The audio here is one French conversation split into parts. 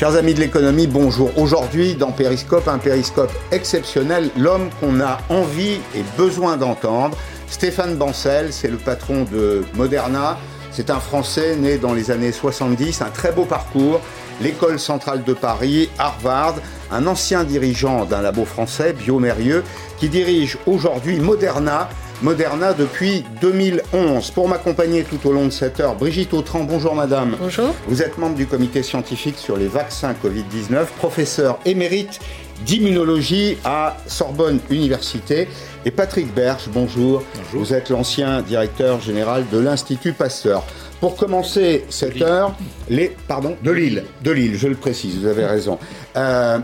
Chers amis de l'économie, bonjour. Aujourd'hui, dans Périscope, un périscope exceptionnel, l'homme qu'on a envie et besoin d'entendre. Stéphane Bancel, c'est le patron de Moderna. C'est un Français né dans les années 70, un très beau parcours. L'école centrale de Paris, Harvard, un ancien dirigeant d'un labo français, Biomérieux, qui dirige aujourd'hui Moderna, Moderna depuis 2011. Pour m'accompagner tout au long de cette heure, Brigitte Autran, bonjour madame. Bonjour. Vous êtes membre du comité scientifique sur les vaccins Covid-19, professeur émérite d'immunologie à Sorbonne Université. Et Patrick Berge, bonjour. bonjour. Vous êtes l'ancien directeur général de l'Institut Pasteur. Pour commencer cette heure, les... Pardon De Lille. De Lille, je le précise, vous avez raison. Euh,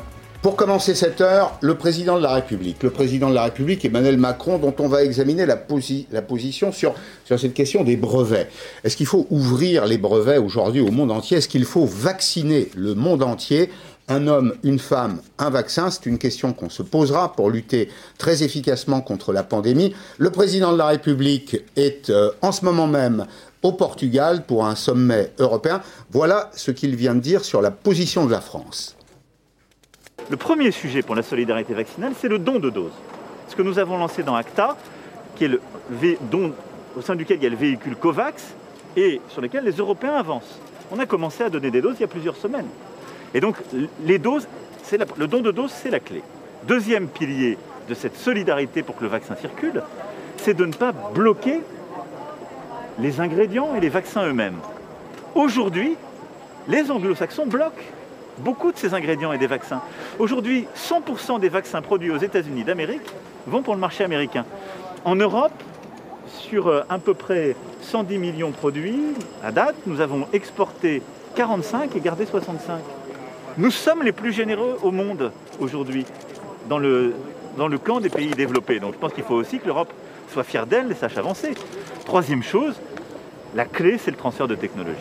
pour commencer cette heure, le président de la République. Le président de la République, Emmanuel Macron, dont on va examiner la, position sur, sur cette question des brevets. Est-ce qu'il faut ouvrir les brevets aujourd'hui au monde entier? Est-ce qu'il faut vacciner le monde entier? Un homme, une femme, un vaccin, c'est une question qu'on se posera pour lutter très efficacement contre la pandémie. Le président de la République est euh, en ce moment même au Portugal pour un sommet européen. Voilà ce qu'il vient de dire sur la position de la France. Le premier sujet pour la solidarité vaccinale, c'est le don de doses. Ce que nous avons lancé dans ACTA, le don au sein duquel il y a le véhicule COVAX et sur lequel les Européens avancent. On a commencé à donner des doses il y a plusieurs semaines. Et donc, le don de doses, c'est la clé. Deuxième pilier de cette solidarité pour que le vaccin circule, c'est de ne pas bloquer les ingrédients et les vaccins eux-mêmes. Aujourd'hui, les anglo-saxons bloquent beaucoup de ces ingrédients et des vaccins. Aujourd'hui, 100% des vaccins produits aux États-Unis d'Amérique vont pour le marché américain. En Europe, sur euh, à peu près 110 millions produits, à date, nous avons exporté 45 et gardé 65. Nous sommes les plus généreux au monde aujourd'hui, dans le, dans le camp des pays développés. Donc je pense qu'il faut aussi que l'Europe soit fière d'elle et sache avancer. Troisième chose, la clé, c'est le transfert de technologie.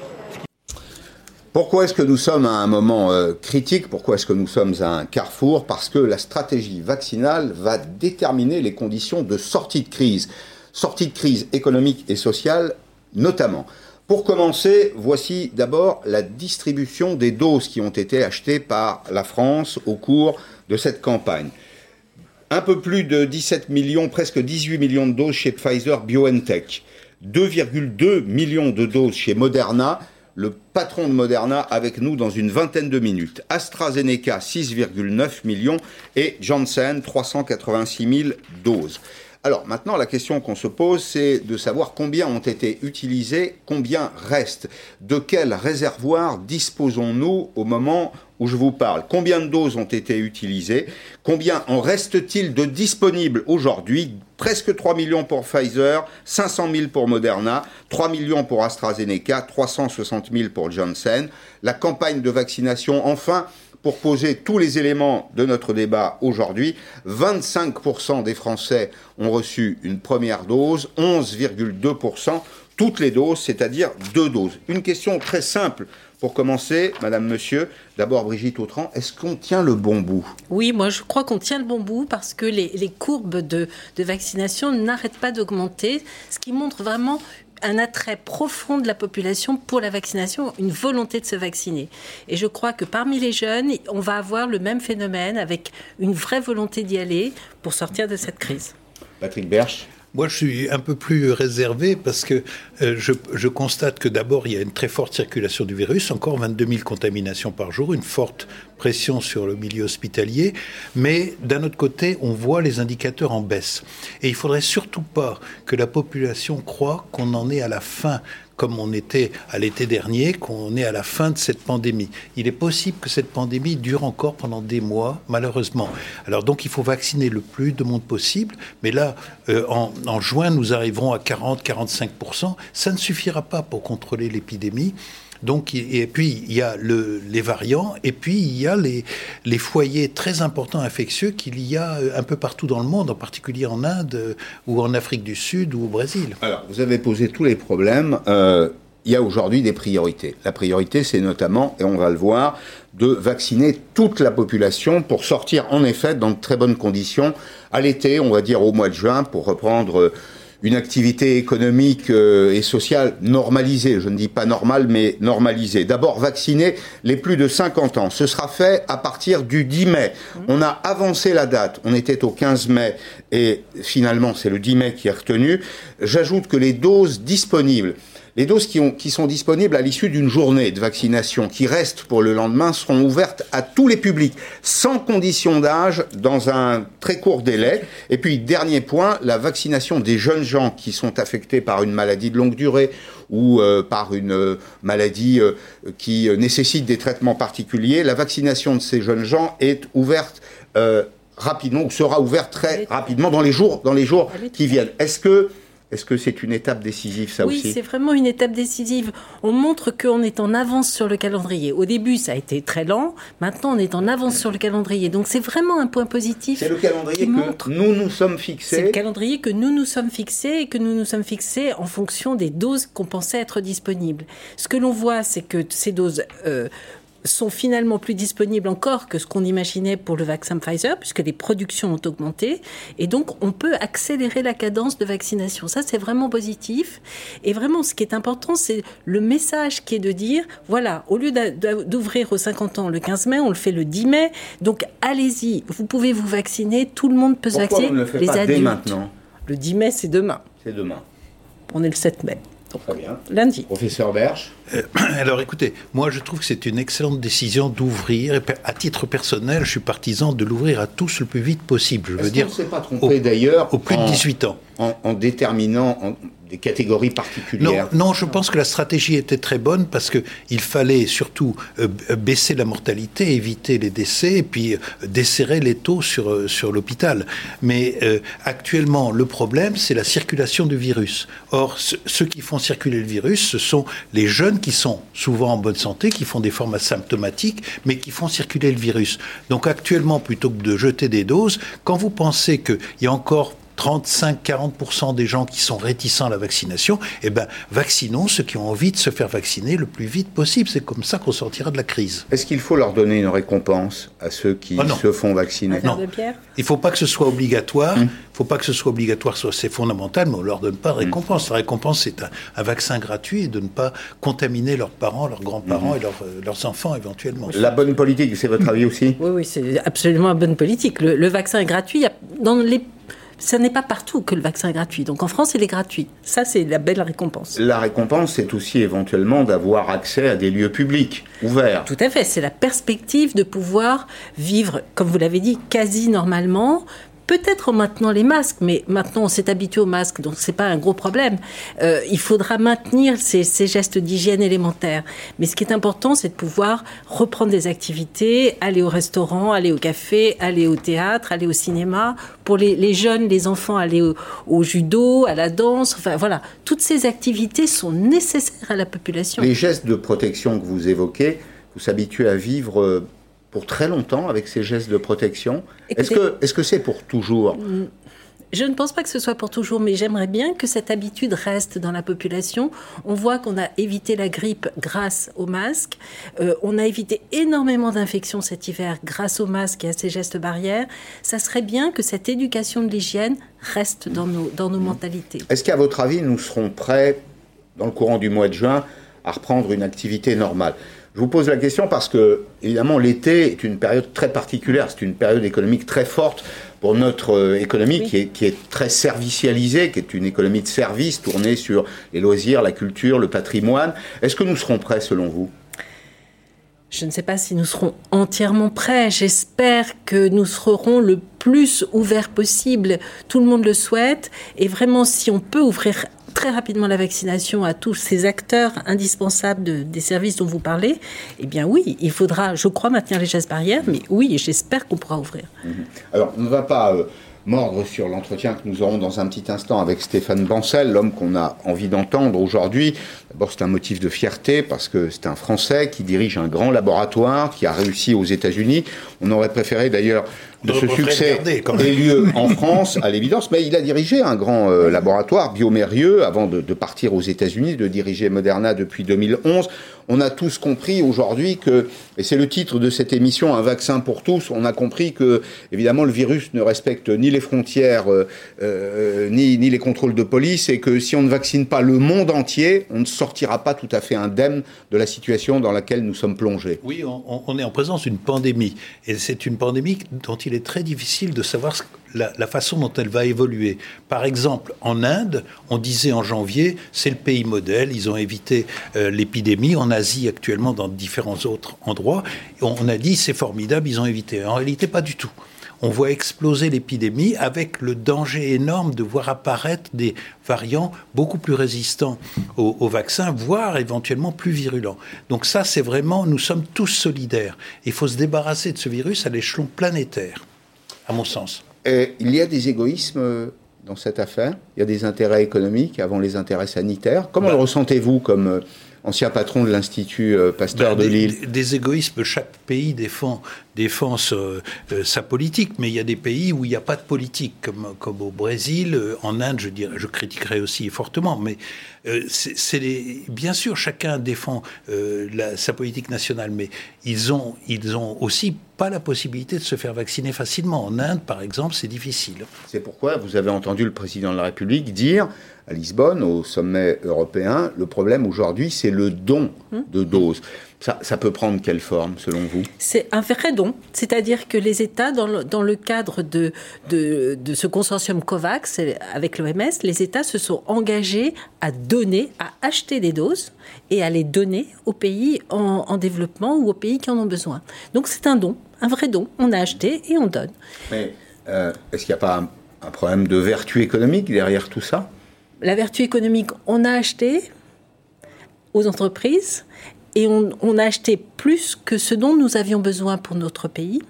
Pourquoi est-ce que nous sommes à un moment euh, critique? Pourquoi est-ce que nous sommes à un carrefour? Parce que la stratégie vaccinale va déterminer les conditions de sortie de crise. Sortie de crise économique et sociale notamment. Pour commencer, voici d'abord la distribution des doses qui ont été achetées par la France au cours de cette campagne. Un peu plus de 17 millions, presque 18 millions de doses chez Pfizer BioNTech, 2,2 millions de doses chez Moderna, le patron de Moderna avec nous dans une vingtaine de minutes. AstraZeneca 6,9 millions et Janssen 386 000 doses. Alors maintenant, la question qu'on se pose, c'est de savoir combien ont été utilisés, combien reste, de quel réservoir disposons-nous au moment où je vous parle? Combien de doses ont été utilisées? Combien en reste-t-il de disponibles aujourd'hui? Presque 3 millions pour Pfizer, 500 000 pour Moderna, 3 millions pour AstraZeneca, 360 000 pour Janssen. La campagne de vaccination, enfin, pour poser tous les éléments de notre débat aujourd'hui, 25% des Français ont reçu une première dose, 11,2% toutes les doses, c'est-à-dire deux doses. Une question très simple pour commencer, Madame, Monsieur, d'abord Brigitte Autran, est-ce qu'on tient le bon bout? Oui, moi je crois qu'on tient le bon bout parce que les, courbes de, de vaccination n'arrêtent pas d'augmenter, ce qui montre vraiment un attrait profond de la population pour la vaccination, une volonté de se vacciner. Et je crois que parmi les jeunes, on va avoir le même phénomène avec une vraie volonté d'y aller pour sortir de cette crise. Patrick Berch moi, je suis un peu plus réservé parce que euh, je, constate que d'abord, il y a une très forte circulation du virus, encore 22 000 contaminations par jour, une forte pression sur le milieu hospitalier, mais d'un autre côté, on voit les indicateurs en baisse. Et il faudrait surtout pas que la population croit qu'on en est à la fin comme on était à l'été dernier, qu'on est à la fin de cette pandémie. Il est possible que cette pandémie dure encore pendant des mois, malheureusement. Alors donc il faut vacciner le plus de monde possible, mais là, euh, en, juin, nous arriverons à 40-45%. Ça ne suffira pas pour contrôler l'épidémie. Donc, et puis, il y a le, les variants, et puis il y a les, foyers très importants infectieux qu'il y a euh, un peu partout dans le monde, en particulier en Inde euh, ou en Afrique du Sud ou au Brésil. Alors, vous avez posé tous les problèmes. Il y a aujourd'hui des priorités. La priorité, c'est notamment, et on va le voir, de vacciner toute la population pour sortir en effet dans de très bonnes conditions à l'été, on va dire au mois de juin, pour reprendre une activité économique euh, et sociale normalisée. Je ne dis pas normale, mais normalisée. D'abord, vacciner les plus de 50 ans. Ce sera fait à partir du 10 mai. On a avancé la date. On était au 15 mai et finalement, c'est le 10 mai qui est retenu. J'ajoute que les doses disponibles les doses qui, ont, qui sont disponibles à l'issue d'une journée de vaccination, qui restent pour le lendemain, seront ouvertes à tous les publics, sans condition d'âge, dans un très court délai. Et puis, dernier point, la vaccination des jeunes gens qui sont affectés par une maladie de longue durée ou euh, par une euh, maladie euh, qui nécessite des traitements particuliers. La vaccination de ces jeunes gens est ouverte rapidement, ou sera ouverte très rapidement dans les jours, dans les jours qui viennent. Est-ce que est-ce que c'est une étape décisive, ça aussi Oui, c'est vraiment une étape décisive. On montre qu'on est en avance sur le calendrier. Au début, ça a été très lent. Maintenant, on est en avance sur le calendrier. Donc, c'est vraiment un point positif. C'est le calendrier que nous nous sommes fixés. C'est le calendrier que nous nous sommes fixés et que nous nous sommes fixés en fonction des doses qu'on pensait être disponibles. Ce que l'on voit, c'est que ces doses euh, sont finalement plus disponibles encore que ce qu'on imaginait pour le vaccin Pfizer, puisque les productions ont augmenté. Et donc, on peut accélérer la cadence de vaccination. Ça, c'est vraiment positif. Et vraiment, ce qui est important, c'est le message qui est de dire, voilà, au lieu d'ouvrir aux 50 ans le 15 mai, on le fait le 10 mai. Donc, allez-y, vous pouvez vous vacciner, tout le monde peut se vacciner. On ne le fait les pas adultes. Dès maintenant? Le 10 mai, c'est demain. C'est demain. On est le 7 mai. Très bien. Lundi. Professeur Berge euh, Alors écoutez, moi je trouve que c'est une excellente décision d'ouvrir. À titre personnel, je suis partisan de l'ouvrir à tous le plus vite possible. Je veux dire. On ne s'est pas trompé d'ailleurs. Au plus de 18 ans. En, en déterminant, en, des catégories particulières. Non, je pense que la stratégie était très bonne parce qu'il fallait surtout euh, baisser la mortalité, éviter les décès et puis euh, desserrer les taux sur, euh, sur l'hôpital. Mais actuellement, le problème, c'est la circulation du virus. Or, ceux qui font circuler le virus, ce sont les jeunes qui sont souvent en bonne santé, qui font des formes asymptomatiques, mais qui font circuler le virus. Donc actuellement, plutôt que de jeter des doses, quand vous pensez qu'il y a encore 35-40% des gens qui sont réticents à la vaccination, eh ben, vaccinons ceux qui ont envie de se faire vacciner le plus vite possible. C'est comme ça qu'on sortira de la crise. Est-ce qu'il faut leur donner une récompense à ceux qui ah se font vacciner? Non. Il ne faut pas que ce soit obligatoire. Hum. Il ne faut pas que ce soit obligatoire, c'est fondamental, mais on ne leur donne pas de hum. récompense. La récompense, c'est un, vaccin gratuit et de ne pas contaminer leurs parents, leurs grands-parents hum. et euh, leurs enfants éventuellement. La bonne politique, c'est votre avis aussi? Oui, oui, c'est absolument la bonne politique. Le, le vaccin est gratuit. Dans les ce n'est pas partout que le vaccin est gratuit. Donc en France, il est gratuit. Ça, c'est la belle récompense. La récompense, c'est aussi éventuellement d'avoir accès à des lieux publics ouverts. Tout à fait. C'est la perspective de pouvoir vivre, comme vous l'avez dit, quasi normalement, peut-être maintenant les masques, mais maintenant on s'est habitué aux masques, donc c'est pas un gros problème. Euh, il faudra maintenir ces, gestes d'hygiène élémentaires. Mais ce qui est important, c'est de pouvoir reprendre des activités, aller au restaurant, aller au café, aller au théâtre, aller au cinéma. Pour les, jeunes, les enfants, aller au, au, judo, à la danse. Enfin voilà, toutes ces activités sont nécessaires à la population. Les gestes de protection que vous évoquez, vous s'habituez à vivre euh, pour très longtemps avec ces gestes de protection. Est-ce que c'est -ce c'est pour toujours? Mm, je ne pense pas que ce soit pour toujours, mais j'aimerais bien que cette habitude reste dans la population. On voit qu'on a évité la grippe grâce au masque. Euh, on a évité énormément d'infections cet hiver grâce au masque et à ces gestes barrières. Ça serait bien que cette éducation de l'hygiène reste dans nos, dans nos mentalités. Est-ce qu'à votre avis, nous serons prêts, dans le courant du mois de juin, à reprendre une activité normale? Je vous pose la question parce que, évidemment, l'été est une période très particulière. C'est une période économique très forte pour notre euh, économie qui, est, qui, est, très servicialisée, qui est une économie de service tournée sur les loisirs, la culture, le patrimoine. Est-ce que nous serons prêts selon vous? Je ne sais pas si nous serons entièrement prêts. J'espère que nous serons le plus ouverts possible. Tout le monde le souhaite. Et vraiment, si on peut ouvrir très rapidement la vaccination à tous ces acteurs indispensables des services dont vous parlez, eh bien oui, il faudra, je crois, maintenir les gestes barrières, mais oui, j'espère qu'on pourra ouvrir. Mhm. Alors, on ne va pas euh, mordre sur l'entretien que nous aurons dans un petit instant avec Stéphane Bancel, l'homme qu'on a envie d'entendre aujourd'hui. D'abord, c'est un motif de fierté parce que c'est un Français qui dirige un grand laboratoire, qui a réussi aux États-Unis. On aurait préféré d'ailleurs de ce succès ait lieu en France, à l'évidence, mais il a dirigé un grand euh, laboratoire, Biomérieux, avant de, de partir aux États-Unis, de diriger Moderna depuis 2011 on a tous compris aujourd'hui que, et c'est le titre de cette émission, un vaccin pour tous, on a compris que, évidemment, le virus ne respecte ni les frontières, euh, euh, ni, ni les contrôles de police, et que si on ne vaccine pas le monde entier, on ne sortira pas tout à fait indemne de la situation dans laquelle nous sommes plongés. Oui, on, on est en présence d'une pandémie, et c'est une pandémie dont il est très difficile de savoir la, façon dont elle va évoluer. Par exemple, en Inde, on disait en janvier, c'est le pays modèle, ils ont évité euh, l'épidémie. En Asie, actuellement, dans différents autres endroits, on a dit, c'est formidable, ils ont évité. En réalité, pas du tout on voit exploser l'épidémie avec le danger énorme de voir apparaître des variants beaucoup plus résistants au, au vaccin, voire éventuellement plus virulents. Donc ça, c'est vraiment, nous sommes tous solidaires. Il faut se débarrasser de ce virus à l'échelon planétaire, à mon sens il y a des égoïsmes euh, dans cette affaire. Il y a des intérêts économiques avant les intérêts sanitaires. Comment bah. le ressentez-vous comme euh, ancien patron de l'Institut euh, Pasteur bah, de Lille? des, égoïsmes, chaque pays défend, défend sa politique, mais il y a des pays où il n'y a pas de politique, comme, comme au Brésil, en Inde, je, dirais, je critiquerais aussi fortement, mais c'est bien sûr, chacun défend sa politique nationale, mais ils ont, ils ont aussi pas la possibilité de se faire vacciner facilement. En Inde, par exemple, c'est difficile. C'est pourquoi vous avez entendu le président de la République dire à Lisbonne, au sommet européen, le problème aujourd'hui, c'est le don de doses. Ça, peut prendre quelle forme, selon vous? C'est un vrai don. C'est-à-dire que les États, dans le, cadre de, de, ce consortium COVAX avec l'OMS, les États se sont engagés à donner, à acheter des doses et à les donner aux pays en, développement ou aux pays qui en ont besoin. Donc c'est un don, un vrai don. On a acheté et on donne. Mais euh, est-ce qu'il n'y a pas un problème de vertu économique derrière tout ça? La vertu économique, on a acheté aux entreprises et on, a acheté plus que ce dont nous avions besoin pour notre pays,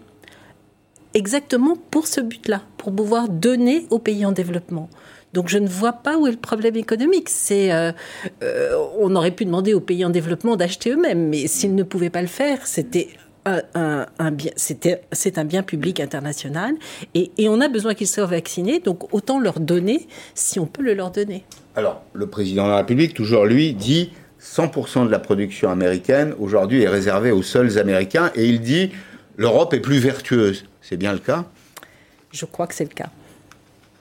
exactement pour ce but-là, pour pouvoir donner aux pays en développement. Donc je ne vois pas où est le problème économique. C'est, euh, euh, on aurait pu demander aux pays en développement d'acheter eux-mêmes, mais s'ils ne pouvaient pas le faire, c'était un, bien, c'était, c'est un bien public international, et, et on a besoin qu'ils soient vaccinés. Donc autant leur donner si on peut le leur donner. Alors le président de la République, toujours lui, dit 100% de la production américaine aujourd'hui est réservée aux seuls Américains et il dit l'Europe est plus vertueuse. C'est bien le cas? Je crois que c'est le cas.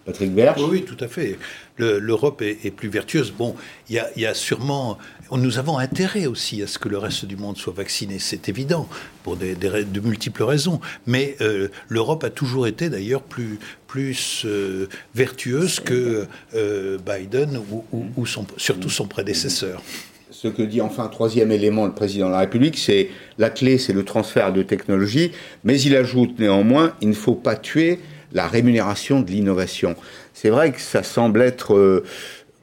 Patrick Berge? Oui, tout à fait. L'Europe est, plus vertueuse. Bon, il y, a, sûrement. Nous avons intérêt aussi à ce que le reste du monde soit vacciné, c'est évident, pour des, de multiples raisons. Mais euh, l'Europe a toujours été d'ailleurs plus, plus euh, vertueuse que euh, Biden ou, surtout son prédécesseur ce que dit enfin troisième élément le président de la République, c'est la clé, c'est le transfert de technologie, mais il ajoute néanmoins, il ne faut pas tuer la rémunération de l'innovation. C'est vrai que ça semble être euh,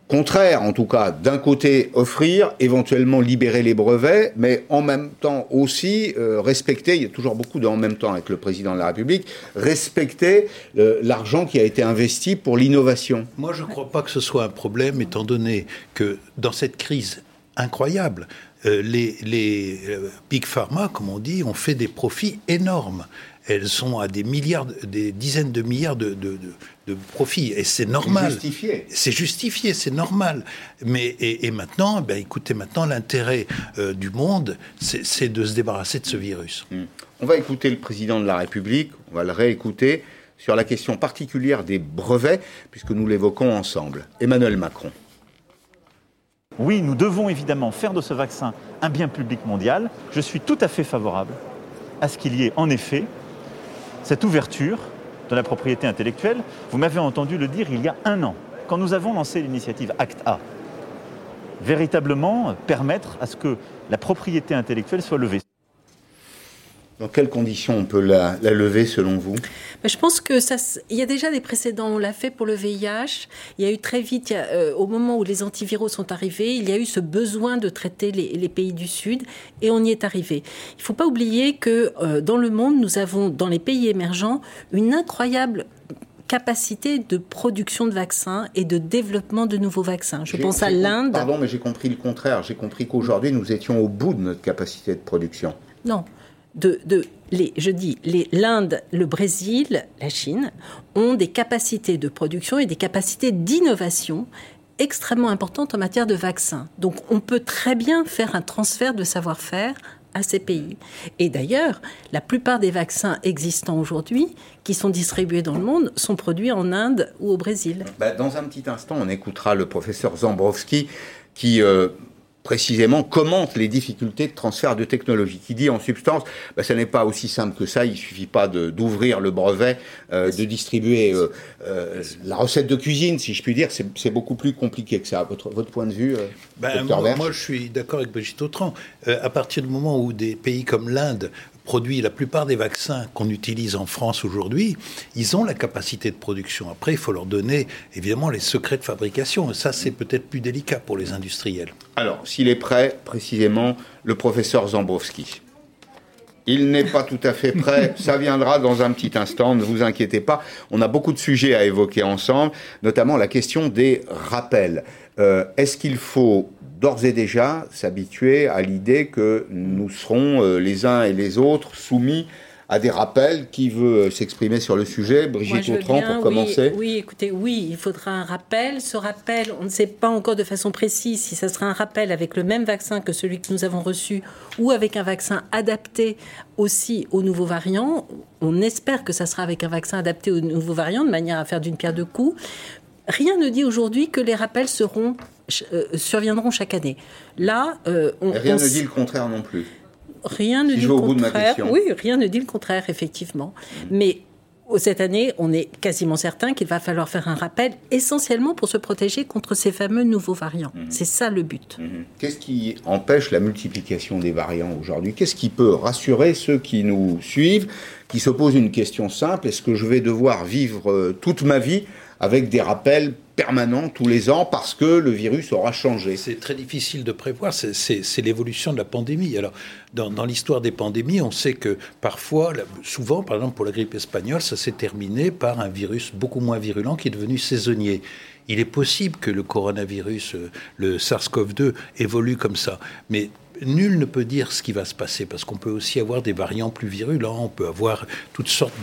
contraire, en tout cas, d'un côté offrir, éventuellement libérer les brevets, mais en même temps aussi euh, respecter, il y a toujours beaucoup de en même temps avec le président de la République, respecter euh, l'argent qui a été investi pour l'innovation. Moi, je ne crois pas que ce soit un problème, étant donné que dans cette crise incroyable. Euh, les, euh, big pharma, comme on dit, ont fait des profits énormes. Elles sont à des milliards, des dizaines de milliards de, profits, et c'est normal. C'est justifié. C'est justifié, c'est normal. Mais et, maintenant, ben, écoutez, maintenant l'intérêt euh, du monde, c'est de se débarrasser de ce virus. Hmm. On va écouter le président de la République, on va le réécouter sur la question particulière des brevets, puisque nous l'évoquons ensemble. Emmanuel Macron. Oui, nous devons évidemment faire de ce vaccin un bien public mondial. Je suis tout à fait favorable à ce qu'il y ait en effet cette ouverture de la propriété intellectuelle. Vous m'avez entendu le dire il y a un an, quand nous avons lancé l'initiative ACT-A. Véritablement permettre à ce que la propriété intellectuelle soit levée. Dans quelles conditions on peut la, lever selon vous? Je pense que ça, il y a déjà des précédents. On l'a fait pour le VIH. Il y a eu très vite, euh, au moment où les antiviraux sont arrivés, il y a eu ce besoin de traiter les, pays du Sud et on y est arrivé. Il ne faut pas oublier que euh, dans le monde, nous avons, dans les pays émergents, une incroyable capacité de production de vaccins et de développement de nouveaux vaccins. Je pense à l'Inde. Pardon, mais j'ai compris le contraire. J'ai compris qu'aujourd'hui, nous étions au bout de notre capacité de production. Non de, les, je dis, l'Inde, le Brésil, la Chine ont des capacités de production et des capacités d'innovation extrêmement importantes en matière de vaccins. Donc on peut très bien faire un transfert de savoir-faire à ces pays. Et d'ailleurs, la plupart des vaccins existants aujourd'hui, qui sont distribués dans le monde, sont produits en Inde ou au Brésil. Bah, dans un petit instant, on écoutera le professeur Zambrowski qui euh, précisément commente les difficultés de transfert de technologie, qui dit en substance, bah, ça n'est pas aussi simple que ça, il suffit pas d'ouvrir le brevet, euh, de distribuer euh, euh, la recette de cuisine, si je puis dire, c'est beaucoup plus compliqué que ça. Votre, votre point de vue, ben, moi, moi, je suis d'accord avec Brigitte Autran. à partir du moment où des pays comme l'Inde produit la plupart des vaccins qu'on utilise en France aujourd'hui, ils ont la capacité de production. Après, il faut leur donner évidemment les secrets de fabrication. Et ça, c'est peut-être plus délicat pour les industriels. Alors, s'il est prêt, précisément, le professeur Zambowski. Il n'est pas tout à fait prêt. Ça viendra dans un petit instant. Ne vous inquiétez pas. On a beaucoup de sujets à évoquer ensemble, notamment la question des rappels. Euh, est-ce qu'il faut d'ores et déjà s'habituer à l'idée que nous serons euh, les uns et les autres soumis à des rappels. Qui veut euh, s'exprimer sur le sujet? Brigitte Autran, pour commencer oui, écoutez, oui, il faudra un rappel. Ce rappel, on ne sait pas encore de façon précise si ça sera un rappel avec le même vaccin que celui que nous avons reçu ou avec un vaccin adapté aussi aux nouveaux variants. On espère que ça sera avec un vaccin adapté aux nouveaux variants, de manière à faire d'une pierre deux coups. Rien ne dit aujourd'hui que les rappels seront euh, surviendront chaque année. Là, euh, on, rien ne dit le contraire non plus. Rien ne dit le contraire. Oui, rien ne dit le contraire, effectivement. Mmh. Mais cette année, on est quasiment certain qu'il va falloir faire un rappel, essentiellement pour se protéger contre ces fameux nouveaux variants. Mmh. C'est ça le but. Mmh. Qu'est-ce qui empêche la multiplication des variants aujourd'hui? Qu'est-ce qui peut rassurer ceux qui nous suivent, qui se posent une question simple? Est-ce que je vais devoir vivre euh, toute ma vie avec des rappels permanents tous les ans parce que le virus aura changé. C'est très difficile de prévoir, c'est l'évolution de la pandémie. Alors, dans, l'histoire des pandémies, on sait que parfois, souvent, par exemple pour la grippe espagnole, ça s'est terminé par un virus beaucoup moins virulent qui est devenu saisonnier. Il est possible que le coronavirus, euh, le SARS-CoV-2, évolue comme ça. Mais nul ne peut dire ce qui va se passer parce qu'on peut aussi avoir des variants plus virulents, on peut avoir toutes sortes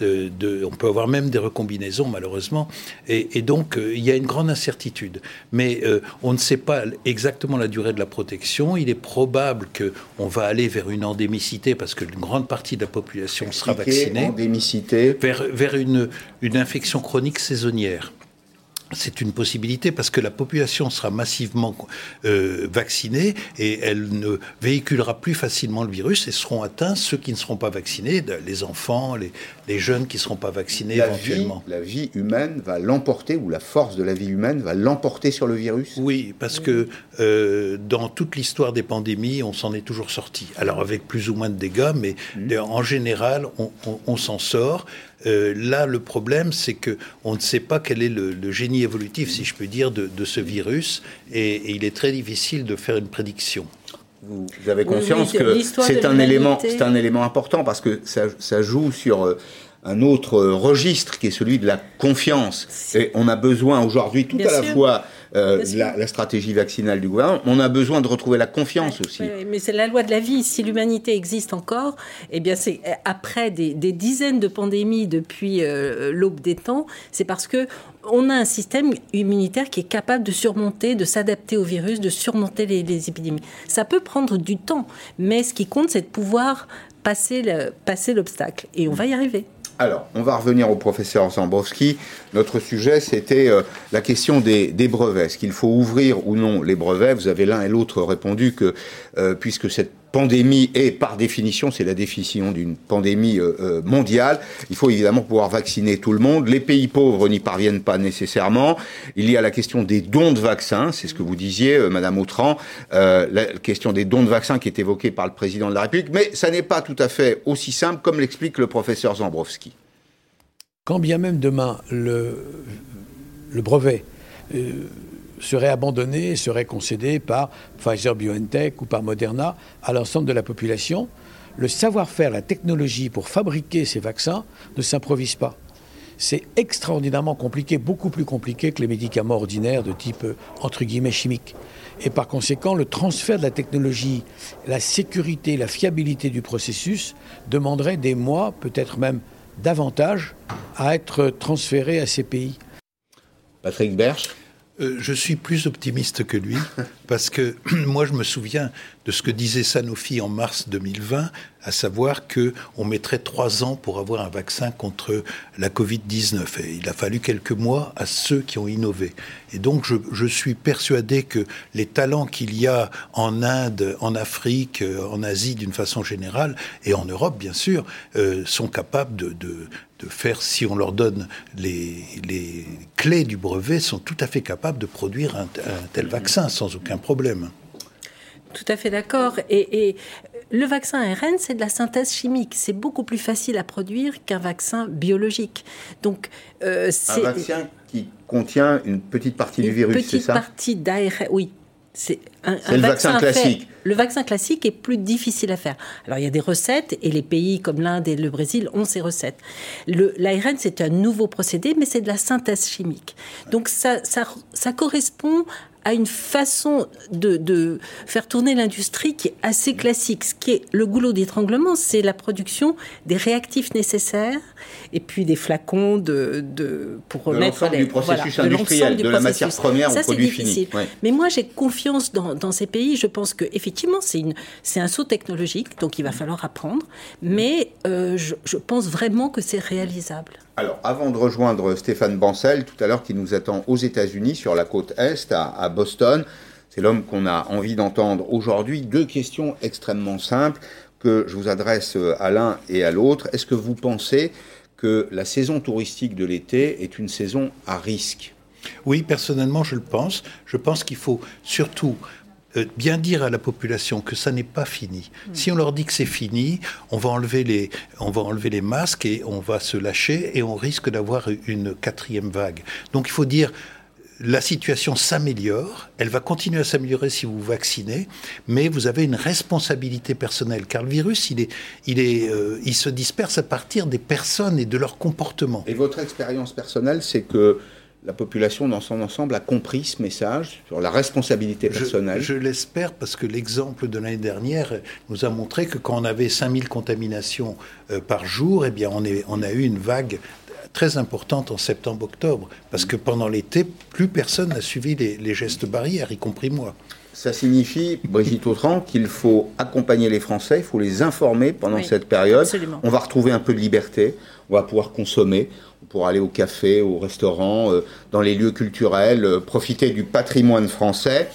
de, on peut avoir même des recombinaisons malheureusement, et, donc euh, il y a une grande incertitude. Mais euh, on ne sait pas exactement la durée de la protection. Il est probable que on va aller vers une endémicité parce que une grande partie de la population sera vaccinée. Endémicité. Vers, vers une, une infection chronique saisonnière. C'est une possibilité parce que la population sera massivement euh, vaccinée et elle ne véhiculera plus facilement le virus et seront atteints ceux qui ne seront pas vaccinés, les enfants, les, jeunes qui ne seront pas vaccinés éventuellement. la vie humaine va l'emporter ou la force de la vie humaine va l'emporter sur le virus? Oui, parce que euh, dans toute l'histoire des pandémies, on s'en est toujours sorti. Alors avec plus ou moins de dégâts, mais mmh. en général, on s'en sort. Euh, là, le problème, c'est que on ne sait pas quel est le, génie évolutif, si je peux dire, de, ce virus, et, il est très difficile de faire une prédiction. Vous, avez conscience que c'est un élément, c'est un élément important parce que ça, joue sur euh, un autre registre qui est celui de la confiance. Et on a besoin aujourd'hui tout à la fois euh, la, stratégie vaccinale du gouvernement. On a besoin de retrouver la confiance aussi. mais c'est la loi de la vie. Si l'humanité existe encore, eh bien c'est euh, après des, dizaines de pandémies depuis euh, l'aube des temps, c'est parce que on a un système immunitaire qui est capable de surmonter, de s'adapter au virus, de surmonter les, épidémies. Ça peut prendre du temps, mais ce qui compte, c'est de pouvoir passer l'obstacle. Et on va y arriver. Alors, on va revenir au professeur Zambowski. Notre sujet, c'était euh, la question des, brevets. Est-ce qu'il faut ouvrir ou non les brevets? Vous avez l'un et l'autre répondu que, euh, puisque cette pandémie est, par définition, c'est la définition d'une pandémie euh, euh, mondiale. Il faut évidemment pouvoir vacciner tout le monde. Les pays pauvres n'y parviennent pas nécessairement. Il y a la question des dons de vaccins, c'est ce que vous disiez, euh, Madame Autran, la question des dons de vaccins qui est évoquée par le président de la République, mais ça n'est pas tout à fait aussi simple comme l'explique le professeur Zambrowski. Quand bien même demain le, le brevet serait abandonné, serait concédé par Pfizer BioNTech ou par Moderna à l'ensemble de la population. Le savoir-faire, la technologie pour fabriquer ces vaccins ne s'improvise pas. c'est extraordinairement compliqué, beaucoup plus compliqué que les médicaments ordinaires de type, euh, entre guillemets, chimique. Et par conséquent, le transfert de la technologie, la sécurité, la fiabilité du processus demanderait des mois, peut-être même davantage, à être transféré à ces pays. Patrick Berch euh, je suis plus optimiste que lui, parce que moi je me souviens de ce que disait Sanofi en mars 2020, à savoir que on mettrait trois ans pour avoir un vaccin contre la Covid-19. Et il a fallu quelques mois à ceux qui ont innové. Et donc je, suis persuadé que les talents qu'il y a en Inde, en Afrique, euh, en Asie d'une façon générale, et en Europe bien sûr, euh, sont capables de, faire, si on leur donne les, clés du brevet, sont tout à fait capables de produire un tel vaccin sans aucun problème. Tout à fait d'accord. Et, et, le vaccin ARN, c'est de la synthèse chimique. C'est beaucoup plus facile à produire qu'un vaccin biologique. Donc, euh, c'est un vaccin qui contient une petite partie du virus, c'est ça? Une petite partie d'ARN, oui. C'est un, un, le vaccin, vaccin classique. Fait, le vaccin classique est plus difficile à faire. Alors il y a des recettes et les pays comme l'Inde et le Brésil ont ces recettes. L'ARN c'est un nouveau procédé, mais c'est de la synthèse chimique. Donc ça, ça, ça correspond à une façon de, faire tourner l'industrie qui est assez classique. Ce qui est le goulot d'étranglement, c'est la production des réactifs nécessaires et puis des flacons de, de pour remettre les, du processus voilà, industriel, de, de la matière première Ça, au produit difficile. fini. Ouais. Mais moi, j'ai confiance dans, dans, ces pays. Je pense que effectivement, c'est une c'est un saut technologique, donc il va falloir apprendre. Mais euh, je, je pense vraiment que c'est réalisable. Alors, avant de rejoindre Stéphane Bancel, tout à l'heure, qui nous attend aux États-Unis, sur la côte Est, à, à Boston, c'est l'homme qu'on a envie d'entendre aujourd'hui. Deux questions extrêmement simples que je vous adresse à l'un et à l'autre. Est-ce que vous pensez que la saison touristique de l'été est une saison à risque Oui, personnellement, je le pense. Je pense qu'il faut surtout bien dire à la population que ça n'est pas fini. Mmh. Si on leur dit que c'est fini, on va enlever les, on va enlever les masques et on va se lâcher et on risque d'avoir une quatrième vague. Donc il faut dire la situation s'améliore, elle va continuer à s'améliorer si vous vaccinez, mais vous avez une responsabilité personnelle, car le virus, il, est, il, est, euh, il se disperse à partir des personnes et de leur comportement. Et votre expérience personnelle, c'est que la population dans son ensemble a compris ce message sur la responsabilité personnelle Je, je l'espère parce que l'exemple de l'année dernière nous a montré que quand on avait 5000 contaminations euh, par jour, eh bien on, est, on a eu une vague très importante en septembre-octobre, parce que pendant l'été, plus personne n'a suivi les, les, gestes barrières, y compris moi. Ça signifie, Brigitte Autran, qu'il faut accompagner les Français, il faut les informer pendant Oui, cette période. absolument. On va retrouver un peu de liberté, on va pouvoir consommer, on pourra aller au café, au restaurant, euh, dans les lieux culturels, euh, profiter du patrimoine français.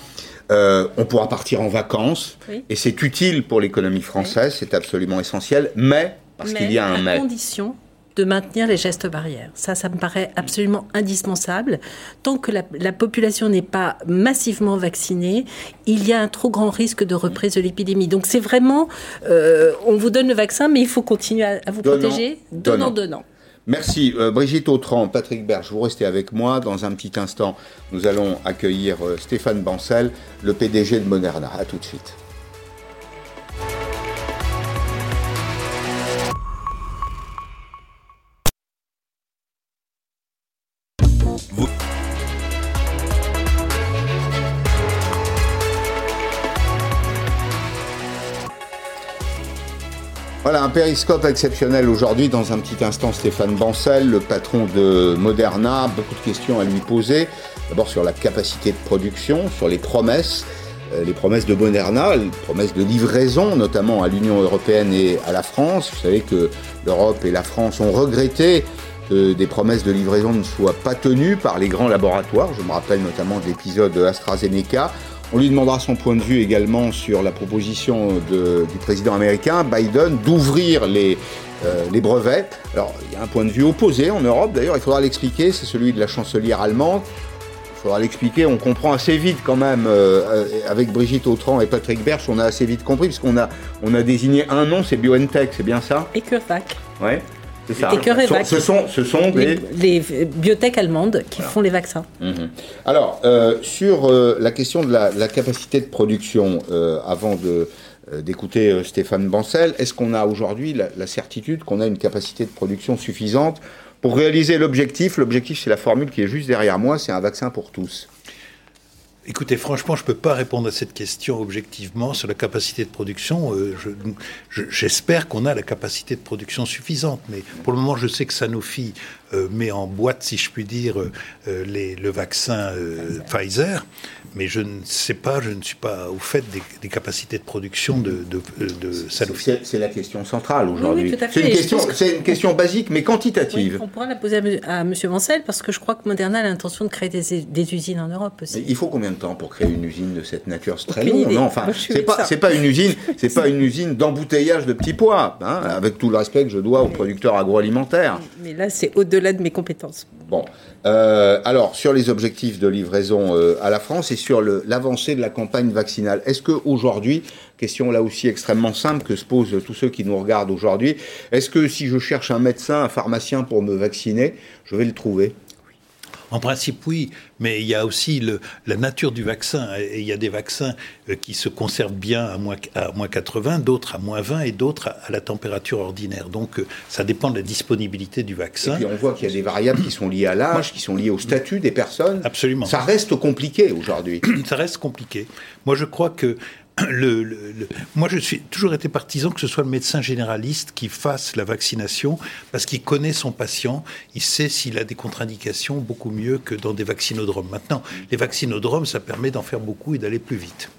Euh, on pourra partir en vacances, Oui. et c'est utile pour l'économie française, c'est absolument essentiel, mais, parce qu'il y a un à mais, condition de maintenir les gestes barrières. Ça, ça me paraît absolument indispensable. Tant que la, la population n'est pas massivement vaccinée, il y a un trop grand risque de reprise de l'épidémie. Donc c'est vraiment, euh, on vous donne le vaccin, mais il faut continuer à, à vous Donnant, protéger, donnant. donnant, donnant. Merci euh, Brigitte Autran, Patrick Berge, vous restez avec moi. Dans un petit instant, nous allons accueillir euh, Stéphane Bancel, le PDG de Moderna. A tout de suite. Un périscope exceptionnel aujourd'hui. Dans un petit instant, Stéphane Bancel, le patron de Moderna. Beaucoup de questions à lui poser. D'abord sur la capacité de production, sur les promesses, euh, les promesses de Moderna, les promesses de livraison, notamment à l'Union européenne et à la France. Vous savez que l'Europe et la France ont regretté que des promesses de livraison ne soient pas tenues par les grands laboratoires. Je me rappelle notamment de l'épisode AstraZeneca. On lui demandera son point de vue également sur la proposition de, du président américain Biden d'ouvrir les, euh, les brevets. Alors, il y a un point de vue opposé en Europe, d'ailleurs, il faudra l'expliquer, c'est celui de la chancelière allemande. Il faudra l'expliquer, on comprend assez vite quand même, euh, avec Brigitte Autran et Patrick Berch, on a assez vite compris, puisqu'on a, on a désigné un nom, c'est BioNTech, c'est bien ça? Et CureVac. Ouais. Ça. Et CureVac. Ce sont, ce sont des... Les, les biotech allemandes qui Voilà. font les vaccins. Mhm. Alors, euh, sur euh, la question de la, la capacité de production, euh, avant de, d'écouter Stéphane Bancel, est-ce qu'on a aujourd'hui la, la certitude qu'on a une capacité de production suffisante Pour réaliser l'objectif, l'objectif c'est la formule qui est juste derrière moi, c'est un vaccin pour tous. Écoutez, franchement, je ne peux pas répondre à cette question objectivement sur la capacité de production. Euh, J'espère qu'on a la capacité de production suffisante, mais pour le moment, je sais que Sanofi euh, met en boîte, si je puis dire, euh, les, le vaccin euh, Pfizer mais je ne sais pas, je ne suis pas au fait des, capacités de production de, de, de Sanofi. C'est la question centrale aujourd'hui. c'est une, question, une question basique, mais quantitative. on pourra la poser à, M. Vancel, parce que je crois que Moderna a l'intention de créer des, usines en Europe aussi. il faut combien de temps pour créer une usine de cette nature? C'est très long, non? Enfin, c'est pas, pas une usine, c'est pas une usine d'embouteillage de petits pois, hein, avec tout le respect que je dois aux producteurs agroalimentaires. Mais là, c'est au-delà de mes compétences. Bon, euh, alors sur les objectifs de livraison euh, à la France et sur l'avancée de la campagne vaccinale, est-ce que aujourd'hui, question là aussi extrêmement simple que se posent tous ceux qui nous regardent aujourd'hui, est-ce que si je cherche un médecin, un pharmacien pour me vacciner, je vais le trouver? En principe, oui, mais il y a aussi le, la nature du vaccin. Et il y a des vaccins euh, qui se conservent bien à moins, à moins 80, d'autres à moins 20 et d'autres à, la température ordinaire. Donc, euh, ça dépend de la disponibilité du vaccin. Et puis, on voit qu'il y a des variables qui sont liées à l'âge, qui sont liées au statut des personnes. Absolument. Ça reste compliqué aujourd'hui. Ça reste compliqué. Moi, je crois que le, moi, je suis toujours été partisan que ce soit le médecin généraliste qui fasse la vaccination parce qu'il connaît son patient, il sait s'il a des contre-indications beaucoup mieux que dans des vaccinodromes. Maintenant, les vaccinodromes, ça permet d'en faire beaucoup et d'aller plus vite.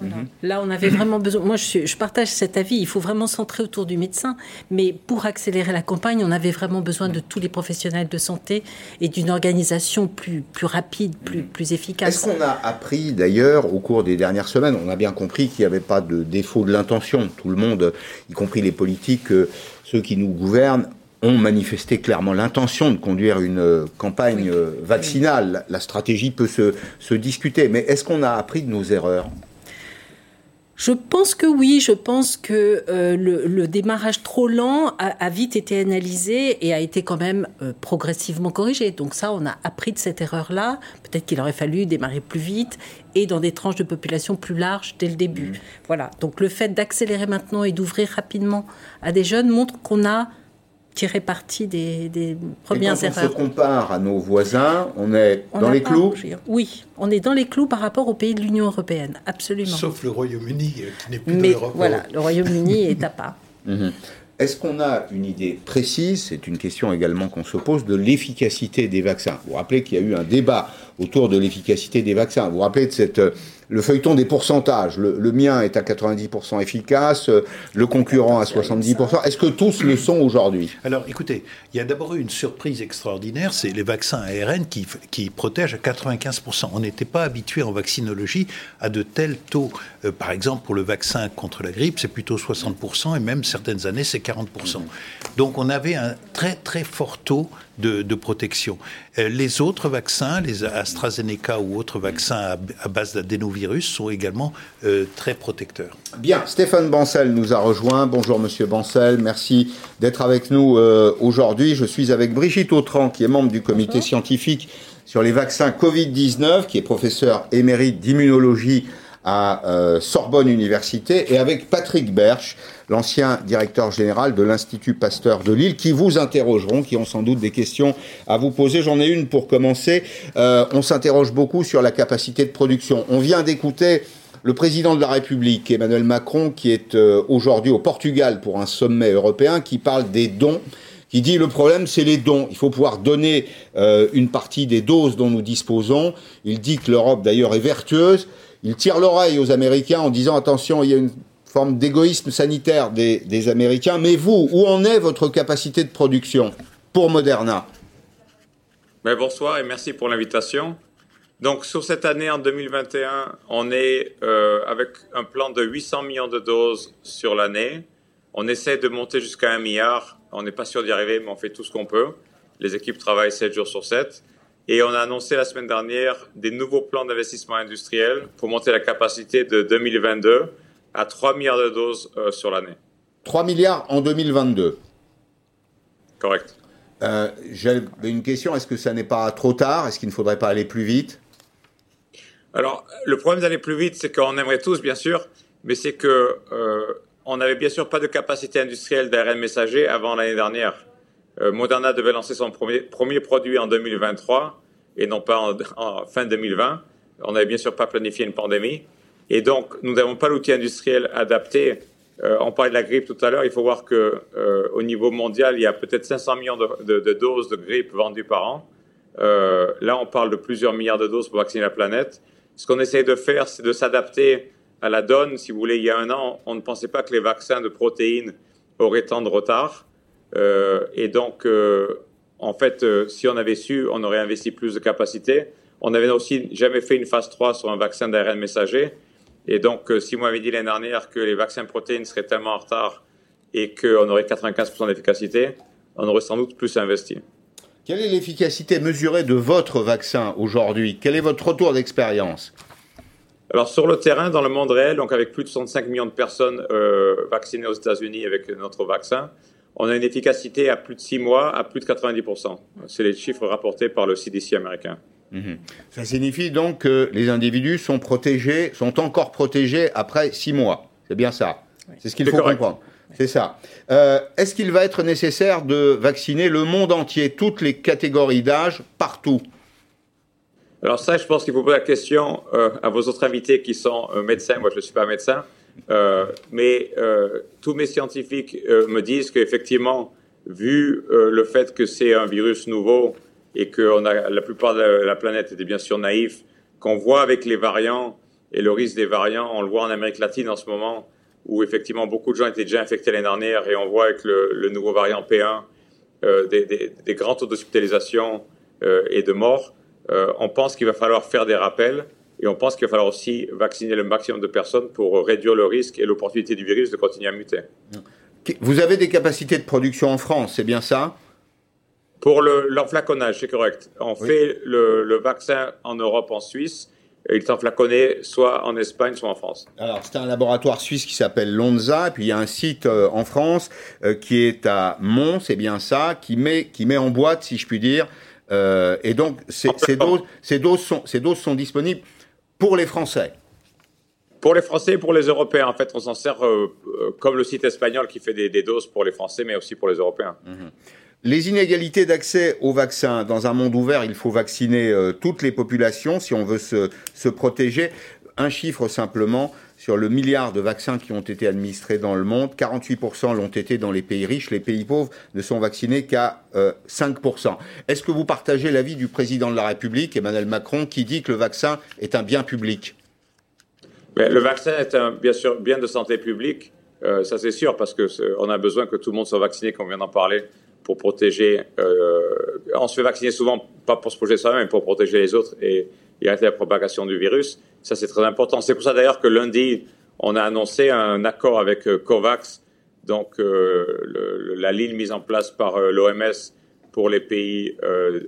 Là, on avait vraiment besoin. Moi, je, je, partage cet avis. Il faut vraiment centrer autour du médecin, mais pour accélérer la campagne, on avait vraiment besoin de tous les professionnels de santé et d'une organisation plus, plus rapide, plus, plus efficace. Est-ce qu'on a appris d'ailleurs au cours des dernières semaines On a bien compris qu'il y avait pas de défaut de l'intention. Tout le monde, y compris les politiques, euh, ceux qui nous gouvernent, ont manifesté clairement l'intention de conduire une euh, campagne euh, vaccinale. La stratégie peut se, se discuter, mais est-ce qu'on a appris de nos erreurs? Je pense que oui, je pense que euh, le, démarrage trop lent a, vite été analysé et a été quand même euh, progressivement corrigé. Donc ça, on a appris de cette erreur-là. Peut-être qu'il aurait fallu démarrer plus vite et dans des tranches de population plus larges dès le début. Mmh. Voilà. Donc le fait d'accélérer maintenant et d'ouvrir rapidement à des jeunes montre qu'on a tirer parti des, des premières et quand on se compare à nos voisins, on est dans les clous Oui, on est dans les clous par rapport aux pays de l'Union européenne, absolument. Sauf le Royaume-Uni, euh, qui n'est plus Mais dans l'Europe. Voilà, le Royaume-Uni est à part. Mhm. Est-ce qu'on a une idée précise, c'est une question également qu'on se pose, de l'efficacité des vaccins? Vous vous rappelez qu'il y a eu un débat autour de l'efficacité des vaccins. Vous vous rappelez de cette le feuilleton des pourcentages. Le, mien est à 90% efficace, le concurrent à 70%. Est-ce que tous le sont aujourd'hui? Alors écoutez, il y a d'abord eu une surprise extraordinaire, c'est les vaccins ARN qui, qui protègent à 95%. On n'était pas habitué en vaccinologie à de tels taux. Euh, par exemple, pour le vaccin contre la grippe, c'est plutôt 60% et même certaines années, c'est 40%. Donc on avait un très très fort taux de, protection. Euh, les autres vaccins, les AstraZeneca ou autres vaccins à, base d'adénovirus, sont également euh, très protecteurs. Bien, Stéphane Bancel nous a rejoint. Bonjour Monsieur Bancel, merci d'être avec nous euh, aujourd'hui. Je suis avec Brigitte Autran, qui est membre du comité scientifique sur les vaccins Covid-19, qui est professeur émérite d'immunologie à Sorbonne Université, et avec Patrick Berch, l'ancien directeur général de l'Institut Pasteur de Lille, qui vous interrogeront, qui ont sans doute des questions à vous poser. J'en ai une pour commencer. Euh, on s'interroge beaucoup sur la capacité de production. On vient d'écouter le président de la République, Emmanuel Macron, qui est euh, aujourd'hui au Portugal pour un sommet européen, qui parle des dons qui dit le problème c'est les dons. Il faut pouvoir donner euh, une partie des doses dont nous disposons. Il dit que l'Europe d'ailleurs est vertueuse. Il tire l'oreille aux Américains en disant attention, il y a une forme d'égoïsme sanitaire des, Américains. Mais vous, où en est votre capacité de production pour Moderna? Mais Bonsoir et merci pour l'invitation. Donc sur cette année en 2021, on est euh, avec un plan de 800 millions de doses sur l'année. On essaie de monter jusqu'à un milliard. On n'est pas sûr d'y arriver, mais on fait tout ce qu'on peut. Les équipes travaillent 7 jours sur 7. Et on a annoncé la semaine dernière des nouveaux plans d'investissement industriel pour monter la capacité de 2022 à 3 milliards de doses euh, sur l'année. 3 milliards en 2022. Correct. Euh, J'ai une question, est-ce que ça n'est pas trop tard? Est-ce qu'il ne faudrait pas aller plus vite? Alors, le problème d'aller plus vite, c'est qu'on aimerait tous, bien sûr, mais c'est que euh, on n'avait bien sûr pas de capacité industrielle d'ARN messager avant l'année dernière. Moderna devait lancer son premier, premier produit en 2023 et non pas en, en fin 2020. On n'avait bien sûr pas planifié une pandémie. Et donc, nous n'avons pas l'outil industriel adapté. Euh, on parlait de la grippe tout à l'heure. Il faut voir que euh, au niveau mondial, il y a peut-être 500 millions de, doses de grippe vendues par an. Euh, là, on parle de plusieurs milliards de doses pour vacciner la planète. Ce qu'on essaie de faire, c'est de s'adapter à la donne. Si vous voulez, il y a un an, on ne pensait pas que les vaccins de protéines auraient tant de retard. et donc, en fait, si on avait su, on aurait investi plus de capacité. On n'avait aussi jamais fait une phase 3 sur un vaccin d'ARN messager. Et donc, euh, si vous m'avez dit l'année dernière que les vaccins protéines seraient tellement en retard et qu'on aurait 95% d'efficacité, on aurait sans doute plus investi. Quelle est l'efficacité mesurée de votre vaccin aujourd'hui? Quel est votre retour d'expérience? Alors sur le terrain, dans le monde réel, donc avec plus de 65 millions de personnes euh, vaccinées aux États-Unis avec notre vaccin, on a une efficacité à plus de 6 mois, à plus de 90%. C'est les chiffres rapportés par le CDC américain. Mhm. Ça signifie donc que les individus sont protégés, sont encore protégés après six mois. C'est bien ça. C'est ce qu'il faut comprendre. C'est ça. Euh, est-ce qu'il va être nécessaire de vacciner le monde entier, toutes les catégories d'âge, partout? Alors ça, je pense qu'il faut poser la question euh, à vos autres invités qui sont euh, médecins. Moi, je ne suis pas médecin. mais tous mes scientifiques me disent qu'effectivement, vu le fait que c'est un virus nouveau, et que la plupart de la planète était bien sûr naïf, qu'on voit avec les variants et le risque des variants, on le voit en Amérique latine en ce moment, où effectivement beaucoup de gens étaient déjà infectés l'année dernière, et on voit avec le, nouveau variant P1 euh, des, des, grands taux d'hospitalisation euh, et de mort. Euh, on pense qu'il va falloir faire des rappels, et on pense qu'il va falloir aussi vacciner le maximum de personnes pour réduire le risque et l'opportunité du virus de continuer à muter. Vous avez des capacités de production en France, c'est bien ça? Pour l'enflaconnage, c'est correct. On fait le, le, vaccin en Europe, en Suisse. Et il est enflaconné soit en Espagne, soit en France. Alors, c'est un laboratoire suisse qui s'appelle Lonza, et puis il y a un site euh, en France euh, qui est à Mons, c'est bien ça, qui met, qui met en boîte, si je puis dire. Euh, et donc, ces, ces, doses, ces, doses sont, ces doses sont disponibles pour les Français. Pour les Français et pour les Européens, en fait, on s'en sert comme le site espagnol qui fait des, des, doses pour les Français, mais aussi pour les Européens. Mmh. Les inégalités d'accès au vaccin. Dans un monde ouvert, il faut vacciner euh, toutes les populations si on veut se, protéger. Un chiffre simplement, sur le milliard de vaccins qui ont été administrés dans le monde, 48% l'ont été dans les pays riches, les pays pauvres ne sont vaccinés qu'à euh, 5%. Est-ce que vous partagez l'avis du président de la République, Emmanuel Macron, qui dit que le vaccin est un bien public? Le vaccin est un, bien sûr bien de santé publique, euh, ça c'est sûr, parce qu'on a besoin que tout le monde soit vacciné, comme on vient d'en parler pour protéger. Euh, on se fait vacciner souvent pas pour se protéger soi-même, mais pour protéger les autres et, arrêter la propagation du virus. Ça, c'est très important. C'est pour ça d'ailleurs que lundi, on a annoncé un accord avec euh, COVAX, donc euh, la ligne mise en place par l'OMS pour les pays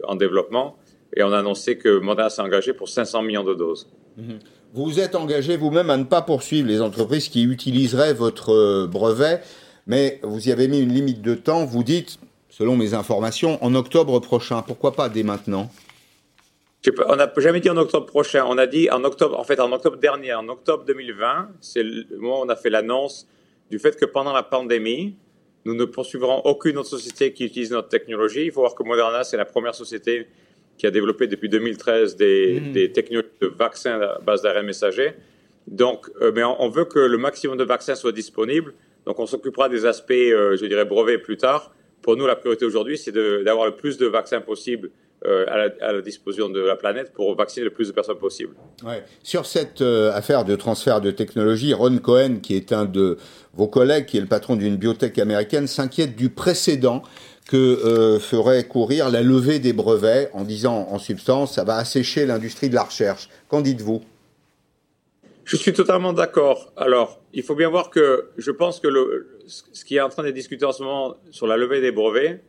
en développement. Et on a annoncé que Moderna s'est engagé pour 500 millions de doses. Vous vous êtes engagé vous-même à ne pas poursuivre les entreprises qui utiliseraient votre brevet, mais vous y avez mis une limite de temps. Vous dites, selon mes informations, en octobre prochain. Pourquoi pas dès maintenant? On n'a jamais dit en octobre prochain, on a dit en octobre, en fait en octobre dernier, en octobre 2020, c'est le moment où on a fait l'annonce du fait que pendant la pandémie, nous ne poursuivrons aucune autre société qui utilise notre technologie. Il faut voir que Moderna, c'est la première société qui a développé depuis 2013 des, mmh. des technologies de vaccins à base d'ARN messager. Donc, euh, mais on, on, veut que le maximum de vaccins soit disponible. Donc, on s'occupera des aspects, euh, je dirais, brevets plus tard pour nous, la priorité aujourd'hui, c'est d'avoir le plus de vaccins possible euh, à, la, à, la, disposition de la planète pour vacciner le plus de personnes possible. Ouais. Sur cette euh, affaire de transfert de technologie, Ron Cohen, qui est un de vos collègues, qui est le patron d'une biotech américaine, s'inquiète du précédent que euh, ferait courir la levée des brevets en disant en substance ça va assécher l'industrie de la recherche. Qu'en dites-vous? Je suis totalement d'accord. Alors, il faut bien voir que je pense que le, ce qui est en train de discuter en ce moment sur la levée des brevets,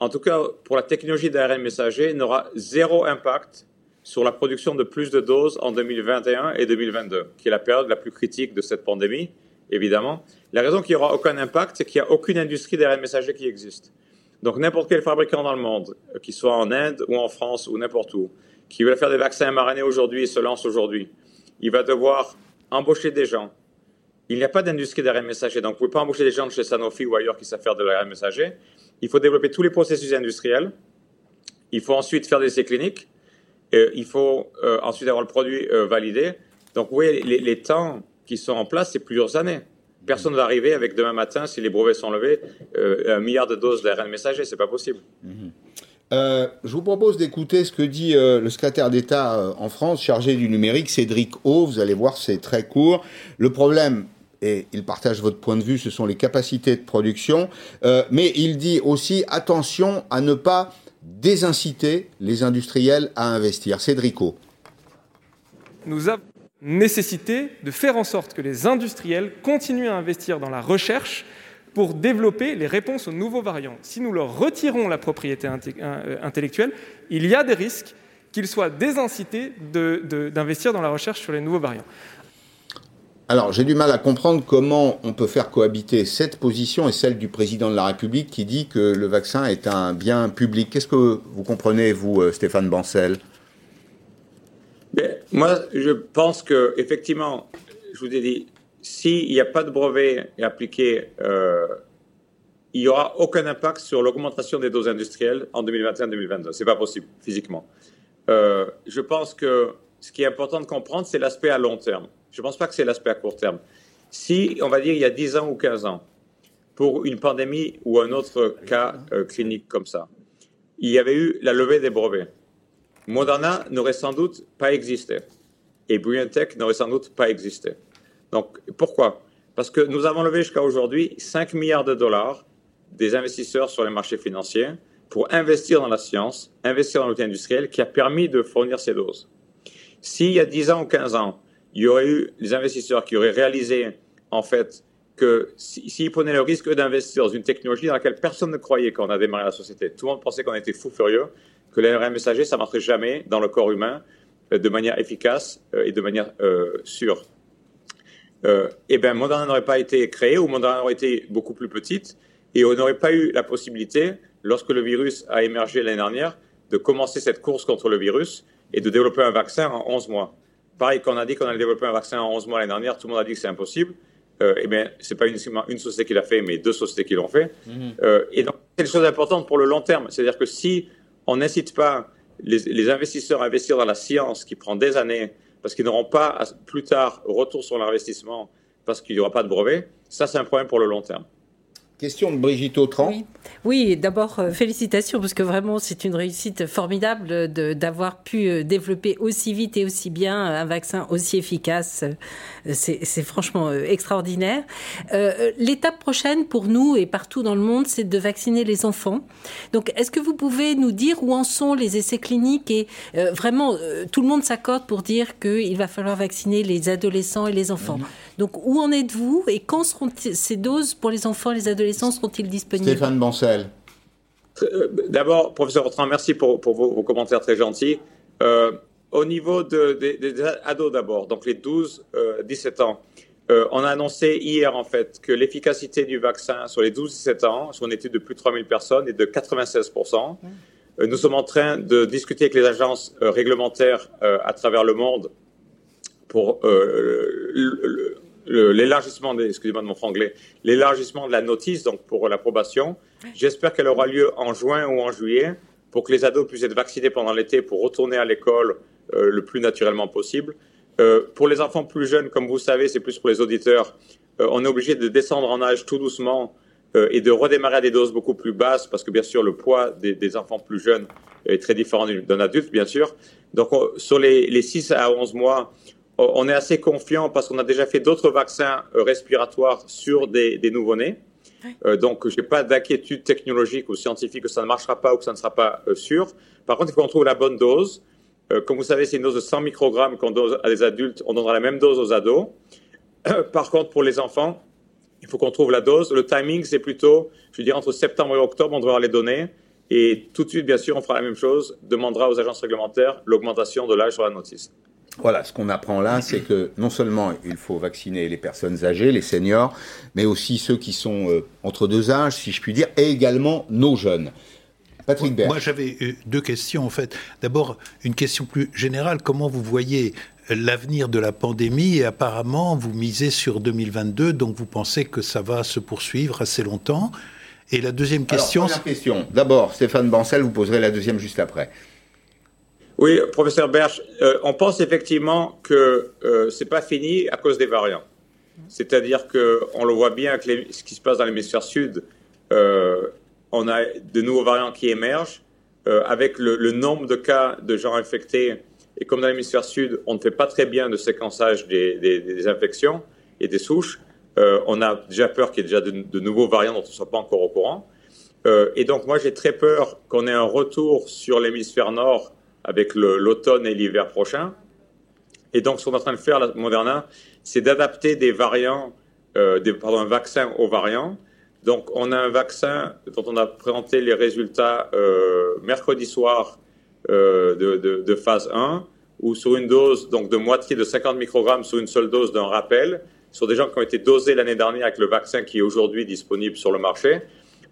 en tout cas pour la technologie d'ARN messager, n'aura zéro impact sur la production de plus de doses en 2021 et 2022, qui est la période la plus critique de cette pandémie, évidemment. La raison qu'il n'y aura aucun impact, c'est qu'il n'y a aucune industrie d'ARN messager qui existe. Donc n'importe quel fabricant dans le monde, qu'il soit en Inde ou en France ou n'importe où, qui veut faire des vaccins mRNA aujourd'hui et se lance aujourd'hui, il va devoir embaucher des gens. Il n'y a pas d'industrie d'ARN messager, donc vous ne pouvez pas embaucher des gens chez Sanofi ou ailleurs qui savent faire de l'ARN messager. il faut développer tous les processus industriels, il faut ensuite faire des essais cliniques, il faut ensuite avoir le produit validé. Donc, vous voyez, les, temps qui sont en place, c'est plusieurs années. Personne ne va arriver avec demain matin, si les brevets sont levés, un milliard de doses d'ARN messager. C'est pas possible. Mhm. Euh, je vous propose d'écouter ce que dit euh, le secrétaire d'État euh, en France chargé du numérique, Cédric O. Vous allez voir, c'est très court. Le problème, et il partage votre point de vue, ce sont les capacités de production, mais il dit aussi attention à ne pas désinciter les industriels à investir. Cédric O. Nous avons nécessité de faire en sorte que les industriels continuent à investir dans la recherche pour développer les réponses aux nouveaux variants. Si nous leur retirons la propriété euh, intellectuelle, il y a des risques qu'ils soient désincités d'investir dans la recherche sur les nouveaux variants. Alors, j'ai du mal à comprendre comment on peut faire cohabiter cette position et celle du président de la République qui dit que le vaccin est un bien public. Qu'est-ce que vous comprenez, vous, euh, Stéphane Bancel? Moi, je pense que, effectivement, je vous ai dit, s'il n'y a pas de brevet appliqué, euh, il n'y aura aucun impact sur l'augmentation des doses industrielles en 2021-2022. Ce n'est pas possible physiquement. Euh, je pense que ce qui est important de comprendre, c'est l'aspect à long terme. Je ne pense pas que c'est l'aspect à court terme. Si, on va dire, il y a 10 ans ou 15 ans, pour une pandémie ou un autre cas euh, clinique comme ça, il y avait eu la levée des brevets. Moderna n'aurait sans doute pas existé et BioNTech n'aurait sans doute pas existé. Donc, pourquoi? Parce que nous avons levé jusqu'à aujourd'hui 5 milliards de dollars des investisseurs sur les marchés financiers pour investir dans la science, investir dans l'outil industriel qui a permis de fournir ces doses. S'il y a 10 ans ou 15 ans, il y aurait eu des investisseurs qui auraient réalisé, en fait, que s'ils prenaient le risque d'investir dans une technologie dans laquelle personne ne croyait quand on a démarré la société, tout le monde pensait qu'on était fou furieux, que l'ARN messager, ça ne marcherait jamais dans le corps humain euh, de manière efficace euh, et de manière euh, sûre eh bien, Moderna n'aurait pas été créé ou Moderna aurait été beaucoup plus petite et on n'aurait pas eu la possibilité, lorsque le virus a émergé l'année dernière, de commencer cette course contre le virus et de développer un vaccin en 11 mois. Pareil, quand on a dit qu'on allait développer un vaccin en 11 mois l'année dernière, tout le monde a dit que c'est impossible. Euh, eh bien, c'est pas uniquement une société qui l'a fait, mais deux sociétés qui l'ont fait. Mhm. Euh, et donc, c'est une chose importante pour le long terme. C'est-à-dire que si on n'incite pas les, les, investisseurs à investir dans la science qui prend des années parce qu'ils n'auront pas plus tard retour sur l'investissement parce qu'il n'y aura pas de brevet, ça c'est un problème pour le long terme. Question de Brigitte Autran. Oui, d'abord, euh, félicitations, parce que vraiment, c'est une réussite formidable d'avoir pu euh, développer aussi vite et aussi bien un vaccin aussi efficace. Euh, c'est franchement extraordinaire. L'étape prochaine pour nous et partout dans le monde, c'est de vacciner les enfants. Donc, est-ce que vous pouvez nous dire où en sont les essais cliniques Et vraiment, tout le monde s'accorde pour dire qu'il va falloir vacciner les adolescents et les enfants. Donc, où en êtes-vous et quand seront ces doses pour les enfants et les adolescents? Seront-ils disponibles Stéphane Bancel. Euh, d'abord, professeur Autran, merci pour, vos, commentaires très gentils. Euh, au niveau des ados d'abord, donc les 12-17 euh, ans, on a annoncé hier en fait que l'efficacité du vaccin sur les 12-17 ans, sur une étude de plus de 3000 personnes, est de 96%. nous sommes en train de discuter avec les agences réglementaires à travers le monde pour le, l'élargissement, excusez-moi de mon franglais, l'élargissement de la notice, donc pour l'approbation. J'espère qu'elle aura lieu en juin ou en juillet pour que les ados puissent être vaccinés pendant l'été pour retourner à l'école euh, le plus naturellement possible. Euh, pour les enfants plus jeunes, comme vous savez, c'est plus pour les auditeurs, euh, on est obligé de descendre en âge tout doucement et de redémarrer à des doses beaucoup plus basses parce que bien sûr le poids des, enfants plus jeunes est très différent d'un adulte, bien sûr. Donc sur les, les 6 à 11 mois, on est assez confiant parce qu'on a déjà fait d'autres vaccins euh, respiratoires sur des, nouveau-nés. Euh, donc, je n'ai pas d'inquiétude technologique ou scientifique que ça ne marchera pas ou que ça ne sera pas euh, sûr. Par contre, il faut qu'on trouve la bonne dose. comme vous savez, c'est une dose de 100 microgrammes qu'on donne à des adultes. On donnera la même dose aux ados. par contre, pour les enfants, il faut qu'on trouve la dose. Le timing, c'est plutôt, je veux dire, entre septembre et octobre, on devra les donner. Et tout de suite, bien sûr, on fera la même chose, demandera aux agences réglementaires l'augmentation de l'âge sur la notice. Voilà, ce qu'on apprend là, c'est que non seulement il faut vacciner les personnes âgées, les seniors, mais aussi ceux qui sont euh, entre deux âges, si je puis dire, et également nos jeunes. Patrick Bert. Moi, j'avais euh, deux questions, en fait. D'abord, une question plus générale. Comment vous voyez l'avenir de la pandémie? Et apparemment vous misez sur 2022, donc vous pensez que ça va se poursuivre assez longtemps. Et la deuxième question. Alors, question. D'abord, Stéphane Bancel, vous poserez la deuxième juste après. Oui, professeur Berch, euh, on pense effectivement que euh, c'est pas fini à cause des variants. C'est-à-dire que on le voit bien avec ce qui se passe dans l'hémisphère sud. Euh, on a de nouveaux variants qui émergent euh, avec le, nombre de cas de gens infectés. Et comme dans l'hémisphère sud, on ne fait pas très bien de séquençage des, infections et des souches. On a déjà peur qu'il y ait déjà de, de, nouveaux variants dont on ne soit pas encore au courant. Et donc moi j'ai très peur qu'on ait un retour sur l'hémisphère nord avec l'automne et l'hiver prochain. Et donc, ce qu'on est en train de faire, la Moderna, c'est d'adapter des variants, euh, pardon, un vaccin aux variants. Donc, on a un vaccin dont on a présenté les résultats euh, mercredi soir euh, de, phase 1, où sur une dose donc de moitié de 50 microgrammes sur une seule dose d'un rappel, sur des gens qui ont été dosés l'année dernière avec le vaccin qui est aujourd'hui disponible sur le marché,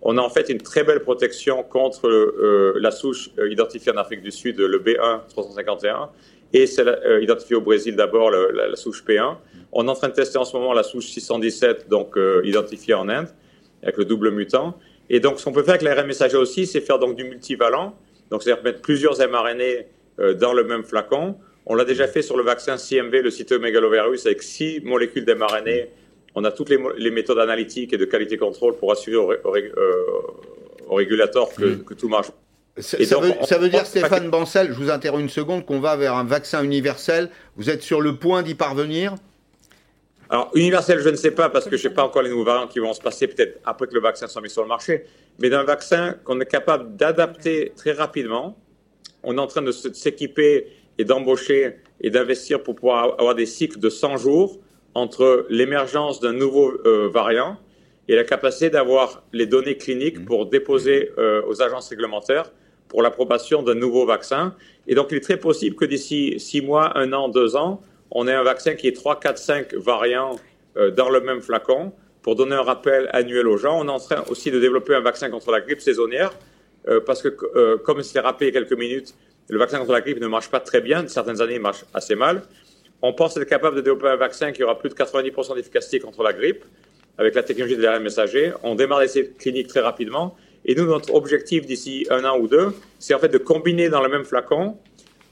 on a en fait une très belle protection contre euh, la souche euh, identifiée en Afrique du Sud, le B1 351, et c'est euh, identifié au Brésil d'abord la, souche P1. On est en train de tester en ce moment la souche 617, donc euh, identifiée en Inde, avec le double mutant. Et donc, ce qu'on peut faire avec l'ARN messager aussi, c'est faire donc du multivalent, donc c'est-à-dire mettre plusieurs mRNA euh, dans le même flacon. On l'a déjà fait sur le vaccin CMV, le cytomégalovirus, avec six molécules d'mRNA on a toutes les, les, méthodes analytiques et de qualité contrôle pour assurer au, au, euh, au régulateur que, mmh. que, tout marche. Ça, ça, veut, ça, veut, dire, Stéphane Bancel, je vous interromps une seconde, qu'on va vers un vaccin universel. Vous êtes sur le point d'y parvenir? Alors, universel, je ne sais pas, parce que je ne sais pas encore les nouveaux variants qui vont se passer, peut-être après que le vaccin soit mis sur le marché. Mais d'un vaccin qu'on est capable d'adapter très rapidement, on est en train de s'équiper et d'embaucher et d'investir pour pouvoir avoir des cycles de 100 jours entre l'émergence d'un nouveau euh, variant et la capacité d'avoir les données cliniques pour déposer euh, aux agences réglementaires pour l'approbation d'un nouveau vaccin. Et donc, il est très possible que d'ici six mois, un an, deux ans, on ait un vaccin qui ait trois, quatre, cinq variants euh, dans le même flacon pour donner un rappel annuel aux gens. On est en train aussi de développer un vaccin contre la grippe saisonnière euh, parce que, euh, comme c'est rappelé il y a quelques minutes, le vaccin contre la grippe ne marche pas très bien. Certaines années, il marche assez mal. On pense être capable de développer un vaccin qui aura plus de 90% d'efficacité contre la grippe avec la technologie de l'ARN messager. On démarre les essais cliniques très rapidement. Et nous, notre objectif d'ici un an ou deux, c'est en fait de combiner dans le même flacon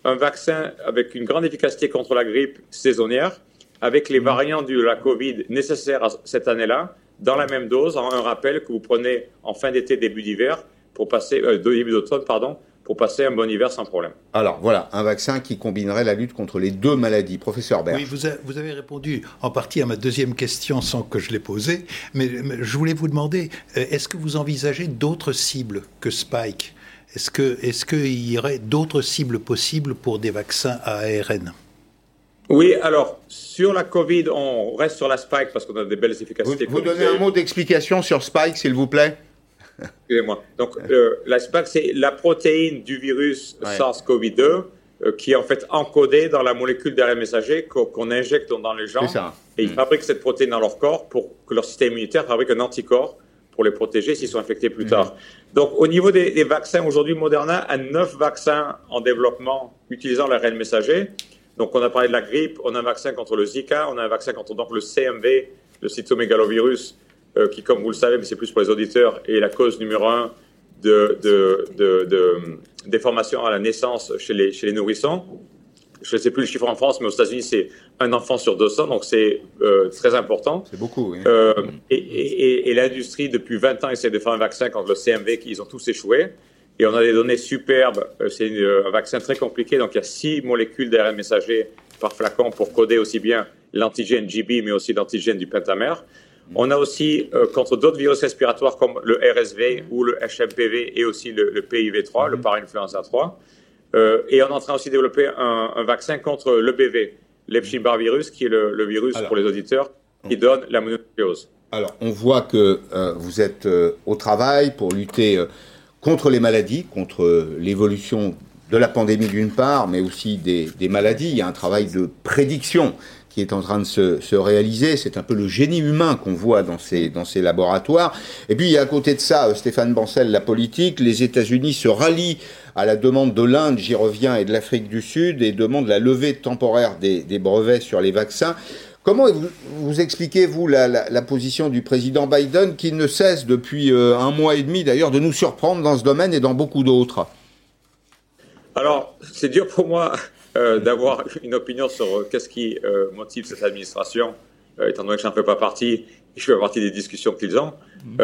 un vaccin avec une grande efficacité contre la grippe saisonnière, avec les variants de la Covid nécessaires à cette année-là, dans la même dose, en un rappel que vous prenez en fin d'été, début d'hiver, pour passer, euh, début d'automne, pardon, pour passer un bon hiver sans problème. Alors voilà, un vaccin qui combinerait la lutte contre les deux maladies. Professeur Berg. Oui, vous, a, vous, avez répondu en partie à ma deuxième question sans que je l'ai posée, mais, mais, je voulais vous demander, euh, est-ce que vous envisagez d'autres cibles que Spike? Est-ce qu'il est y aurait d'autres cibles possibles pour des vaccins à ARN oui, alors, sur la Covid, on reste sur la Spike parce qu'on a des belles efficacités. Vous, vous donnez un mot d'explication sur Spike, s'il vous plaît? Excusez-moi. Donc, euh, c'est la protéine du virus ouais. SARS-CoV-2 euh, qui est en fait encodée dans la molécule d'ARN messager qu'on qu injecte dans les gens. Ça. Et ils mmh. fabriquent cette protéine dans leur corps pour que leur système immunitaire fabrique un anticorps pour les protéger s'ils sont infectés plus mmh. tard. Donc, au niveau des, des vaccins, aujourd'hui, Moderna a neuf vaccins en développement utilisant l'ARN messager. Donc, on a parlé de la grippe, on a un vaccin contre le Zika, on a un vaccin contre donc, le CMV, le cytomégalovirus, euh, qui, comme vous le savez, mais c'est plus pour les auditeurs, est la cause numéro un de, de, de, de déformation à la naissance chez les, chez les nourrissons. Je ne sais plus le chiffre en France, mais aux États-Unis, c'est un enfant sur 200, donc c'est euh, très important. C'est beaucoup, oui. Euh, et, et, et l'industrie, depuis 20 ans, essaie de faire un vaccin contre le CMV, qui ils ont tous échoué. Et on a des données superbes. C'est un vaccin très compliqué, donc il y a six molécules d'ARN messager par flacon pour coder aussi bien l'antigène GB, mais aussi l'antigène du pentamère. On a aussi euh, contre d'autres virus respiratoires comme le RSV ou le HMPV et aussi le, le PIV3, le parainfluenza 3. Euh, et on est en train aussi de développer un, un vaccin contre le BV, l'Epstein-Barr virus, qui est le, le virus Alors, pour les auditeurs qui donne la mononucléose. Alors, on voit que euh, vous êtes euh, au travail pour lutter euh, contre les maladies, contre l'évolution de la pandémie d'une part, mais aussi des, des, maladies. Il y a un travail de prédiction qui est en train de se, se réaliser. C'est un peu le génie humain qu'on voit dans ces, dans ces laboratoires. Et puis, il y a à côté de ça, Stéphane Bancel, la politique. Les États-Unis se rallient à la demande de l'Inde, j'y reviens, et de l'Afrique du Sud, et demandent la levée temporaire des, brevets sur les vaccins. Comment vous, expliquez, vous, la, position du président Biden qui ne cesse depuis euh, un mois et demi d'ailleurs de nous surprendre dans ce domaine et dans beaucoup d'autres? Alors, c'est dur pour moi euh, d'avoir une opinion sur euh, qu'est-ce qui motive cette administration, étant donné que je n'en fais pas partie, je fais partie des discussions qu'ils ont. Mmh.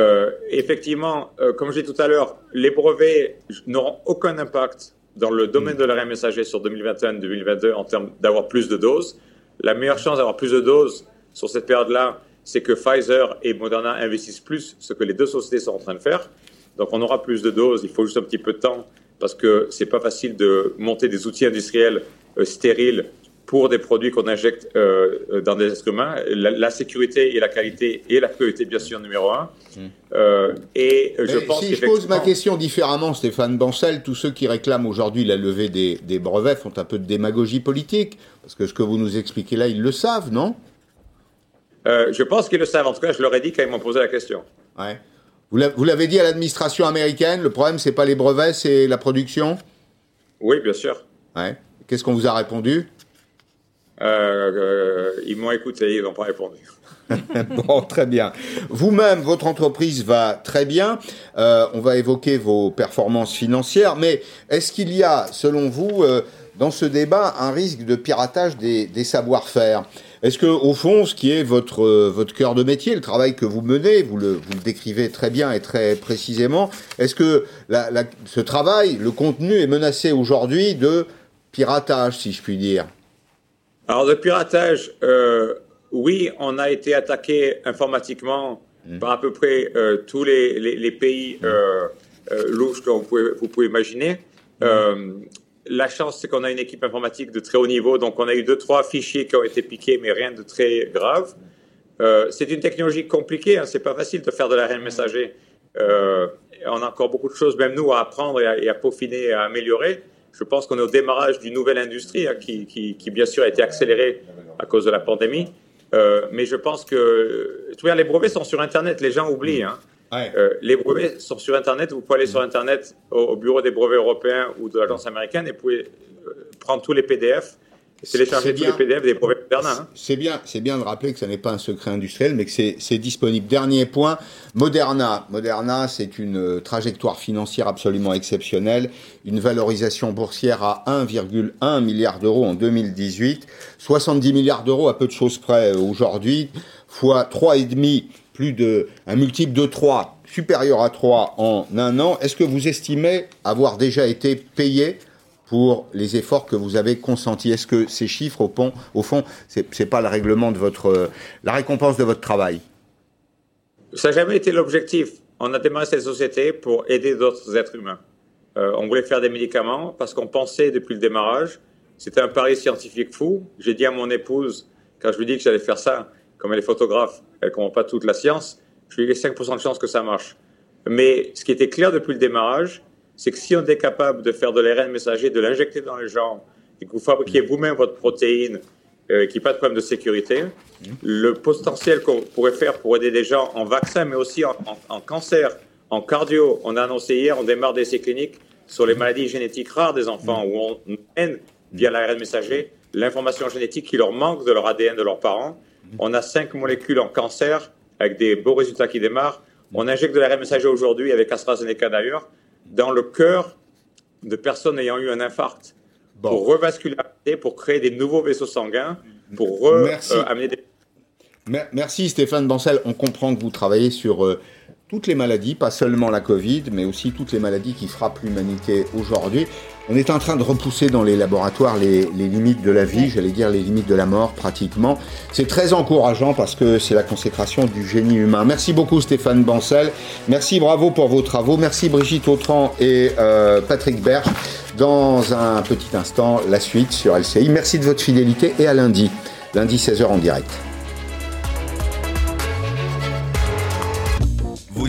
effectivement, comme je dit tout à l'heure, les brevets n'auront aucun impact dans le domaine mmh. de l'arrêt messager sur 2021-2022 en termes d'avoir plus de doses. La meilleure chance d'avoir plus de doses sur cette période-là, c'est que Pfizer et Moderna investissent plus, ce que les deux sociétés sont en train de faire. Donc on aura plus de doses, il faut juste un petit peu de temps parce que c'est pas facile de monter des outils industriels euh, stériles pour des produits qu'on injecte euh, euh, dans des êtres humains. La, sécurité et la qualité est la priorité, bien sûr, numéro un. Mmh. Euh, et je pense si je pose ma question différemment, Stéphane Bancel, tous ceux qui réclament aujourd'hui la levée des, des, brevets font un peu de démagogie politique, parce que ce que vous nous expliquez là, ils le savent, non? Je pense qu'ils le savent. En tout cas, je leur ai dit quand ils m'ont posé la question. Ouais. Vous l'avez dit à l'administration américaine, le problème, c'est pas les brevets, c'est la production? Oui, bien sûr. Ouais. Qu'est-ce qu'on vous a répondu? Euh, euh, ils m'ont écouté, ils n'ont pas répondu. bon, très bien. Vous-même, votre entreprise va très bien. Euh, on va évoquer vos performances financières, mais est-ce qu'il y a, selon vous, dans ce débat, un risque de piratage des, savoir-faire? Est-ce que, au fond, ce qui est votre votre cœur de métier, le travail que vous menez, vous le, vous le décrivez très bien et très précisément, est-ce que la, ce travail, le contenu, est menacé aujourd'hui de piratage, si je puis dire alors, le piratage, euh, oui, on a été attaqué informatiquement mmh. par à peu près euh, tous les, les, pays euh, euh, louches que vous pouvez, vous pouvez imaginer. Mmh. Euh, la chance, c'est qu'on a une équipe informatique de très haut niveau, donc on a eu deux, trois fichiers qui ont été piqués, mais rien de très grave. C'est une technologie compliquée, hein, c'est pas facile de faire de l'ARN messager. on a encore beaucoup de choses, même nous, à apprendre et à, et à peaufiner et à améliorer. Je pense qu'on est au démarrage d'une nouvelle industrie hein, qui, qui, qui, bien sûr, a été accélérée à cause de la pandémie. Euh, mais je pense que tu vois, les brevets sont sur Internet, les gens oublient. Hein. Euh, les brevets sont sur Internet. Vous pouvez aller sur Internet au, bureau des brevets européens ou de l'agence américaine et vous pouvez euh, prendre tous les PDF télécharger tous les PDF des brevets Moderna. Hein. C'est bien, c'est bien de rappeler que ce n'est pas un secret industriel, mais que c'est disponible. Dernier point, Moderna. Moderna, c'est une euh, trajectoire financière absolument exceptionnelle, une valorisation boursière à 1,1 milliard d'euros en 2018, 70 milliards d'euros à peu de choses près euh, aujourd'hui, fois 3,5, plus de un multiple de 3 supérieur à 3 en un an. Est-ce que vous estimez avoir déjà été payé pour les efforts que vous avez consentis. Est-ce que ces chiffres, au, fond, c'est n'est pas le règlement de votre, la récompense de votre travail? Ça n'a jamais été l'objectif. On a démarré cette société pour aider d'autres êtres humains. Euh, on voulait faire des médicaments parce qu'on pensait depuis le démarrage, c'était un pari scientifique fou. J'ai dit à mon épouse, quand je lui dis que j'allais faire ça, comme elle est photographe, elle ne comprend pas toute la science, je lui ai dit 5% de chance que ça marche. Mais ce qui était clair depuis le démarrage, c'est que si on est capable de faire de l'ARN messager, de l'injecter dans les gens, et que vous fabriquez vous-même votre protéine, euh, qui pas de problème de sécurité, le potentiel qu'on pourrait faire pour aider des gens en vaccin, mais aussi en, cancer, en cardio, on a annoncé hier, on démarre des essais cliniques sur les maladies génétiques rares des enfants, où on mène, via l'ARN messager, l'information génétique qui leur manque de leur ADN de leurs parents. On a cinq molécules en cancer, avec des beaux résultats qui démarrent. On injecte de l'ARN messager aujourd'hui avec AstraZeneca d'ailleurs dans le cœur de personnes ayant eu un infarct pour revasculariser, pour créer des nouveaux vaisseaux sanguins, pour re, Merci. Euh, amener des... Merci Stéphane Bancel. On comprend que vous travaillez sur euh, toutes les maladies, pas seulement la Covid, mais aussi toutes les maladies qui frappent l'humanité aujourd'hui. On est en train de repousser dans les laboratoires les, limites de la vie, j'allais dire les limites de la mort pratiquement. C'est très encourageant parce que c'est la consécration du génie humain. Merci beaucoup Stéphane Bancel. Merci, bravo pour vos travaux. Merci Brigitte Autran et euh, Patrick Berge. Dans un petit instant, la suite sur LCI. Merci de votre fidélité et à lundi, lundi 16h en direct.